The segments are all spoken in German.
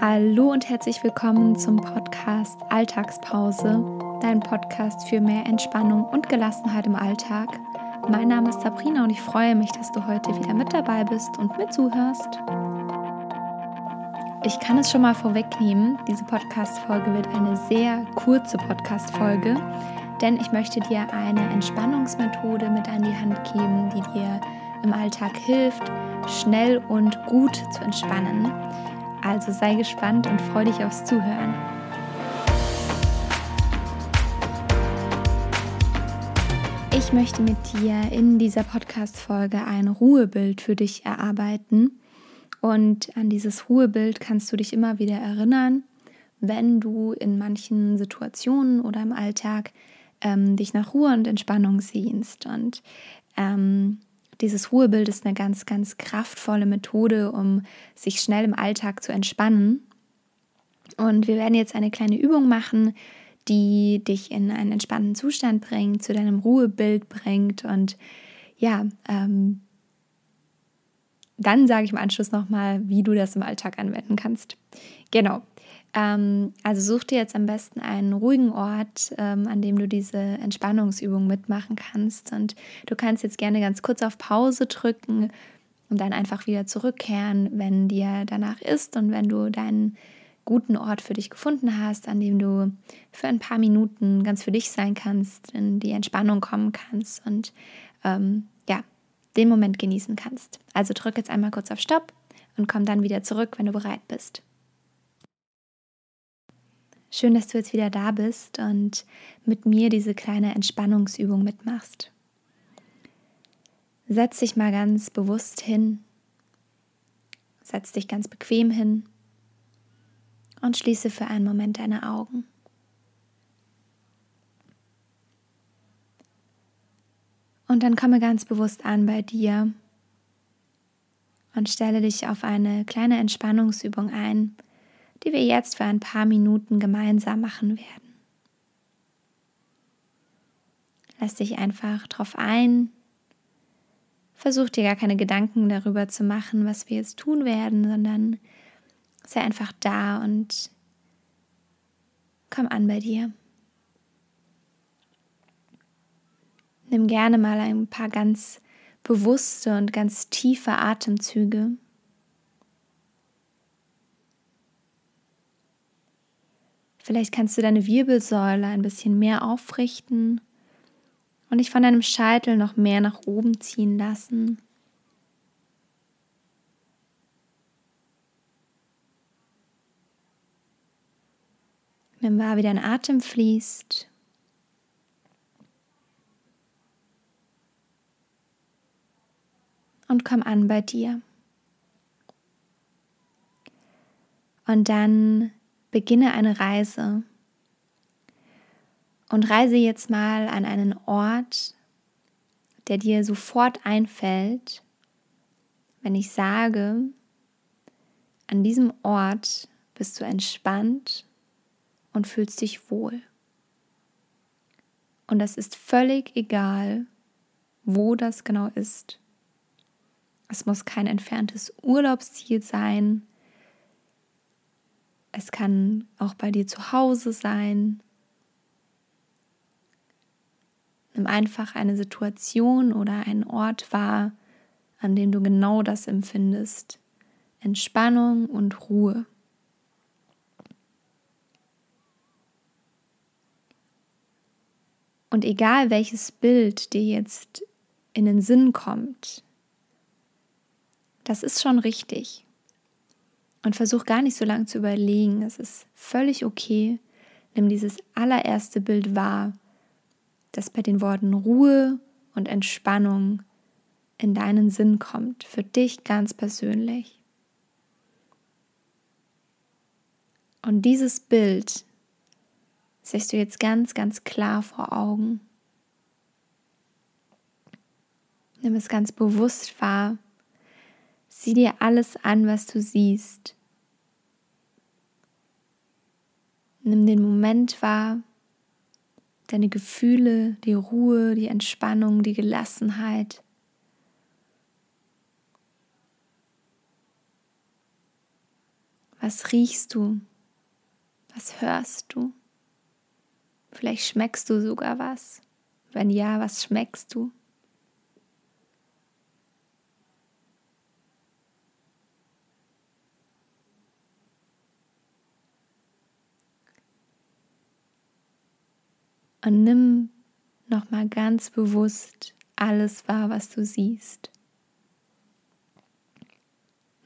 Hallo und herzlich willkommen zum Podcast Alltagspause, dein Podcast für mehr Entspannung und Gelassenheit im Alltag. Mein Name ist Sabrina und ich freue mich, dass du heute wieder mit dabei bist und mir zuhörst. Ich kann es schon mal vorwegnehmen, diese Podcast-Folge wird eine sehr kurze Podcast-Folge, denn ich möchte dir eine Entspannungsmethode mit an die Hand geben, die dir im Alltag hilft, schnell und gut zu entspannen. Also sei gespannt und freu dich aufs Zuhören. Ich möchte mit dir in dieser Podcast-Folge ein Ruhebild für dich erarbeiten. Und an dieses Ruhebild kannst du dich immer wieder erinnern, wenn du in manchen Situationen oder im Alltag ähm, dich nach Ruhe und Entspannung sehnst. Und ähm, dieses Ruhebild ist eine ganz, ganz kraftvolle Methode, um sich schnell im Alltag zu entspannen. Und wir werden jetzt eine kleine Übung machen, die dich in einen entspannten Zustand bringt, zu deinem Ruhebild bringt. Und ja, ähm, dann sage ich im Anschluss nochmal, wie du das im Alltag anwenden kannst. Genau. Ähm, also such dir jetzt am besten einen ruhigen Ort, ähm, an dem du diese Entspannungsübung mitmachen kannst. Und du kannst jetzt gerne ganz kurz auf Pause drücken und dann einfach wieder zurückkehren, wenn dir danach ist und wenn du deinen guten Ort für dich gefunden hast, an dem du für ein paar Minuten ganz für dich sein kannst, in die Entspannung kommen kannst und ähm, ja, den Moment genießen kannst. Also drück jetzt einmal kurz auf Stopp und komm dann wieder zurück, wenn du bereit bist. Schön, dass du jetzt wieder da bist und mit mir diese kleine Entspannungsübung mitmachst. Setz dich mal ganz bewusst hin. Setz dich ganz bequem hin und schließe für einen Moment deine Augen. Und dann komme ganz bewusst an bei dir und stelle dich auf eine kleine Entspannungsübung ein, die wir jetzt für ein paar Minuten gemeinsam machen werden. Lass dich einfach drauf ein. Versuch dir gar keine Gedanken darüber zu machen, was wir jetzt tun werden, sondern sei einfach da und komm an bei dir. Nimm gerne mal ein paar ganz bewusste und ganz tiefe Atemzüge. Vielleicht kannst du deine Wirbelsäule ein bisschen mehr aufrichten und dich von deinem Scheitel noch mehr nach oben ziehen lassen. Nimm wahr, wie dein Atem fließt. Und komm an bei dir. Und dann beginne eine Reise und reise jetzt mal an einen Ort, der dir sofort einfällt, wenn ich sage, an diesem Ort bist du entspannt und fühlst dich wohl. Und das ist völlig egal, wo das genau ist. Es muss kein entferntes Urlaubsziel sein. Es kann auch bei dir zu Hause sein. Nimm einfach eine Situation oder einen Ort wahr, an dem du genau das empfindest. Entspannung und Ruhe. Und egal welches Bild dir jetzt in den Sinn kommt, das ist schon richtig. Und versuch gar nicht so lange zu überlegen. Es ist völlig okay. Nimm dieses allererste Bild wahr, das bei den Worten Ruhe und Entspannung in deinen Sinn kommt, für dich ganz persönlich. Und dieses Bild siehst du jetzt ganz, ganz klar vor Augen. Nimm es ganz bewusst wahr Sieh dir alles an, was du siehst. Nimm den Moment wahr, deine Gefühle, die Ruhe, die Entspannung, die Gelassenheit. Was riechst du? Was hörst du? Vielleicht schmeckst du sogar was. Wenn ja, was schmeckst du? Und nimm nochmal ganz bewusst alles wahr, was du siehst.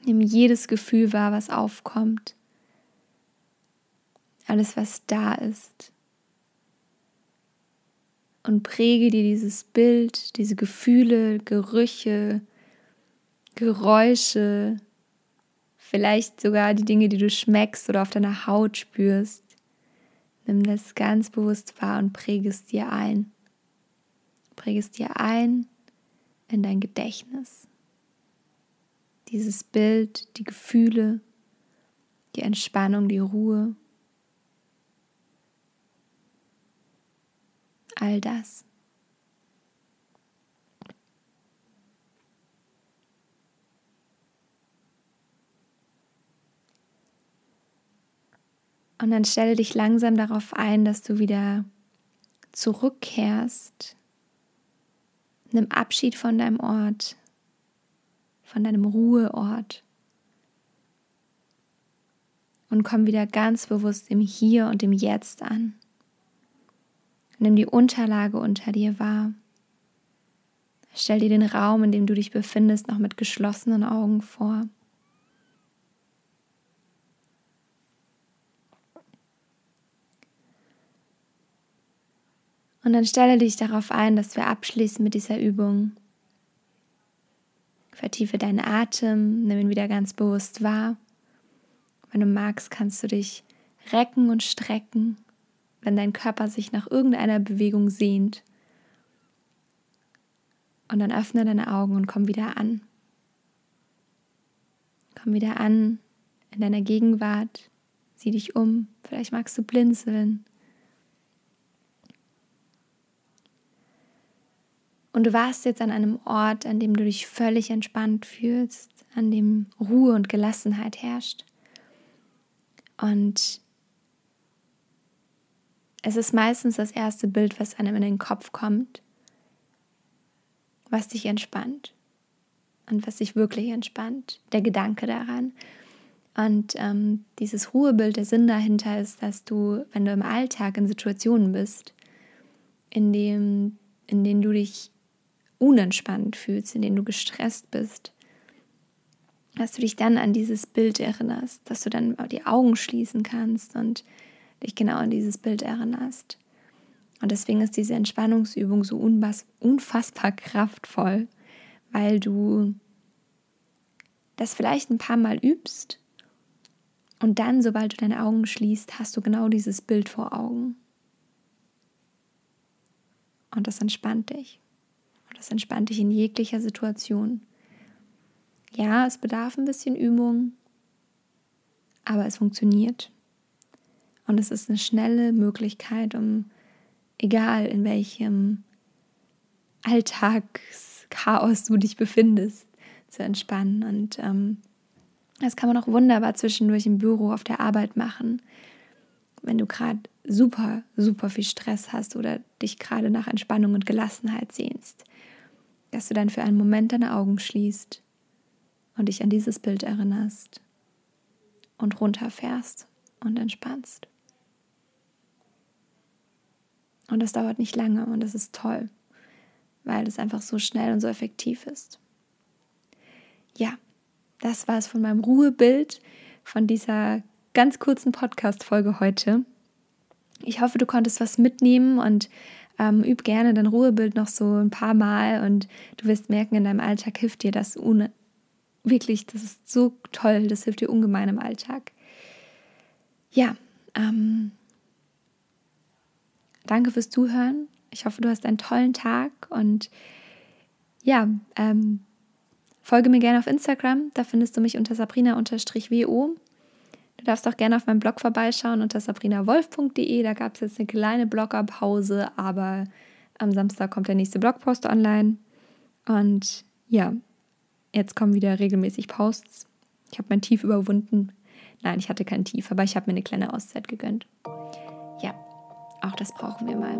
Nimm jedes Gefühl wahr, was aufkommt. Alles, was da ist. Und präge dir dieses Bild, diese Gefühle, Gerüche, Geräusche, vielleicht sogar die Dinge, die du schmeckst oder auf deiner Haut spürst. Nimm das ganz bewusst wahr und präge es dir ein. Präge es dir ein in dein Gedächtnis. Dieses Bild, die Gefühle, die Entspannung, die Ruhe. All das. Und dann stelle dich langsam darauf ein, dass du wieder zurückkehrst. Nimm Abschied von deinem Ort, von deinem Ruheort. Und komm wieder ganz bewusst im Hier und im Jetzt an. Nimm die Unterlage unter dir wahr. Stell dir den Raum, in dem du dich befindest, noch mit geschlossenen Augen vor. Und dann stelle dich darauf ein, dass wir abschließen mit dieser Übung. Vertiefe deinen Atem, nimm ihn wieder ganz bewusst wahr. Wenn du magst, kannst du dich recken und strecken, wenn dein Körper sich nach irgendeiner Bewegung sehnt. Und dann öffne deine Augen und komm wieder an. Komm wieder an in deiner Gegenwart. Sieh dich um. Vielleicht magst du blinzeln. Und du warst jetzt an einem Ort, an dem du dich völlig entspannt fühlst, an dem Ruhe und Gelassenheit herrscht. Und es ist meistens das erste Bild, was einem in den Kopf kommt, was dich entspannt und was dich wirklich entspannt, der Gedanke daran. Und ähm, dieses Ruhebild, der Sinn dahinter ist, dass du, wenn du im Alltag in Situationen bist, in, dem, in denen du dich unentspannt fühlst, in denen du gestresst bist, dass du dich dann an dieses Bild erinnerst, dass du dann die Augen schließen kannst und dich genau an dieses Bild erinnerst. Und deswegen ist diese Entspannungsübung so unfassbar kraftvoll, weil du das vielleicht ein paar Mal übst und dann, sobald du deine Augen schließt, hast du genau dieses Bild vor Augen. Und das entspannt dich. Das entspannt dich in jeglicher Situation. Ja, es bedarf ein bisschen Übung, aber es funktioniert. Und es ist eine schnelle Möglichkeit, um, egal in welchem Alltagschaos du dich befindest, zu entspannen. Und ähm, das kann man auch wunderbar zwischendurch im Büro auf der Arbeit machen wenn du gerade super, super viel Stress hast oder dich gerade nach Entspannung und Gelassenheit sehnst, dass du dann für einen Moment deine Augen schließt und dich an dieses Bild erinnerst und runterfährst und entspannst. Und das dauert nicht lange und das ist toll, weil es einfach so schnell und so effektiv ist. Ja, das war es von meinem Ruhebild, von dieser ganz kurzen Podcast-Folge heute. Ich hoffe, du konntest was mitnehmen und ähm, üb gerne dein Ruhebild noch so ein paar Mal und du wirst merken, in deinem Alltag hilft dir das ohne. Wirklich, das ist so toll, das hilft dir ungemein im Alltag. Ja, ähm, danke fürs Zuhören. Ich hoffe, du hast einen tollen Tag und ja, ähm, folge mir gerne auf Instagram. Da findest du mich unter sabrina-wo. Du darfst auch gerne auf meinem Blog vorbeischauen unter sabrinawolf.de. Da gab es jetzt eine kleine Bloggerpause, aber am Samstag kommt der nächste Blogpost online. Und ja, jetzt kommen wieder regelmäßig Posts. Ich habe mein Tief überwunden Nein, ich hatte kein Tief, aber ich habe mir eine kleine Auszeit gegönnt. Ja, auch das brauchen wir mal.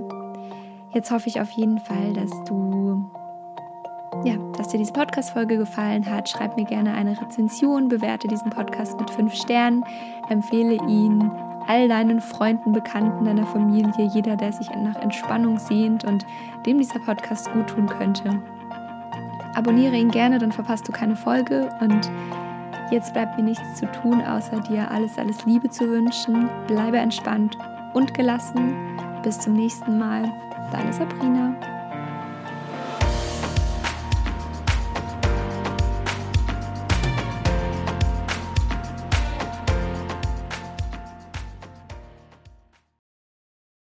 Jetzt hoffe ich auf jeden Fall, dass du ja, dass dir diese Podcast-Folge gefallen hat. Schreib mir gerne eine Rezension, bewerte diesen Podcast mit fünf Sternen, empfehle ihn all deinen Freunden, Bekannten, deiner Familie, jeder, der sich nach Entspannung sehnt und dem dieser Podcast gut tun könnte. Abonniere ihn gerne, dann verpasst du keine Folge und jetzt bleibt mir nichts zu tun, außer dir alles, alles Liebe zu wünschen. Bleibe entspannt und gelassen. Bis zum nächsten Mal. Deine Sabrina.